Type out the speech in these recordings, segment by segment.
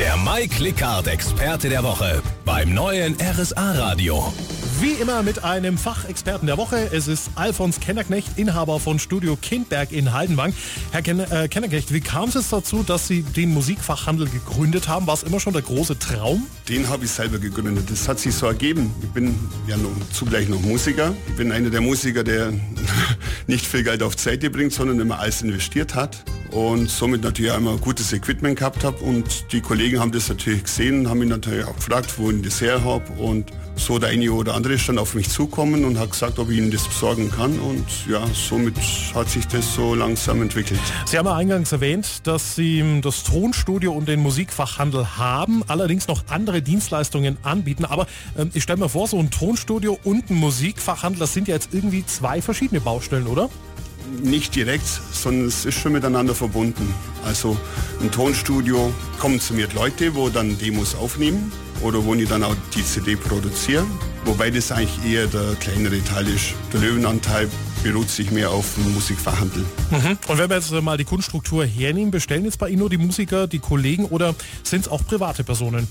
Der Mike Lickhardt Experte der Woche beim neuen RSA Radio. Wie immer mit einem Fachexperten der Woche. Es ist Alfons Kennerknecht, Inhaber von Studio Kindberg in Heidenbank. Herr Ken äh, Kennerknecht, wie kam es dazu, dass Sie den Musikfachhandel gegründet haben? War es immer schon der große Traum? Den habe ich selber gegründet. Das hat sich so ergeben. Ich bin ja noch, zugleich noch Musiker. Ich bin einer der Musiker, der nicht viel Geld auf Seite bringt, sondern immer alles investiert hat und somit natürlich einmal gutes Equipment gehabt habe und die Kollegen haben das natürlich gesehen, haben mich natürlich auch gefragt, wo ich das her habe und so der eine oder andere ist dann auf mich zukommen und hat gesagt, ob ich ihnen das besorgen kann und ja, somit hat sich das so langsam entwickelt. Sie haben ja eingangs erwähnt, dass Sie das Tonstudio und den Musikfachhandel haben, allerdings noch andere Dienstleistungen anbieten, aber äh, ich stelle mir vor, so ein Tonstudio und ein Musikfachhandel, das sind ja jetzt irgendwie zwei verschiedene Baustellen, oder? Nicht direkt, sondern es ist schon miteinander verbunden. Also im Tonstudio kommen zu mir Leute, wo dann Demos aufnehmen oder wo ich dann auch die CD produziere. Wobei das eigentlich eher der kleinere Teil ist. Der Löwenanteil beruht sich mehr auf den Musikverhandel. Mhm. Und wenn wir jetzt mal die Kunststruktur hernehmen, bestellen jetzt bei Ihnen nur die Musiker, die Kollegen oder sind es auch private Personen?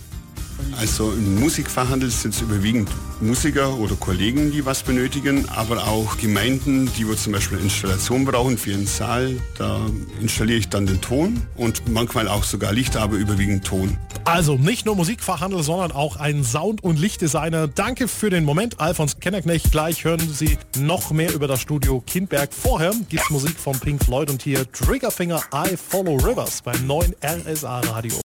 Also im Musikfachhandel sind es überwiegend Musiker oder Kollegen, die was benötigen, aber auch Gemeinden, die wo zum Beispiel eine Installation brauchen für ihren Saal. Da installiere ich dann den Ton und manchmal auch sogar Lichter, aber überwiegend Ton. Also nicht nur Musikfachhandel, sondern auch ein Sound- und Lichtdesigner. Danke für den Moment, Alfons Kennerknecht. Gleich hören Sie noch mehr über das Studio Kindberg. Vorher gibt es Musik von Pink Floyd und hier Triggerfinger I Follow Rivers beim neuen RSA Radio.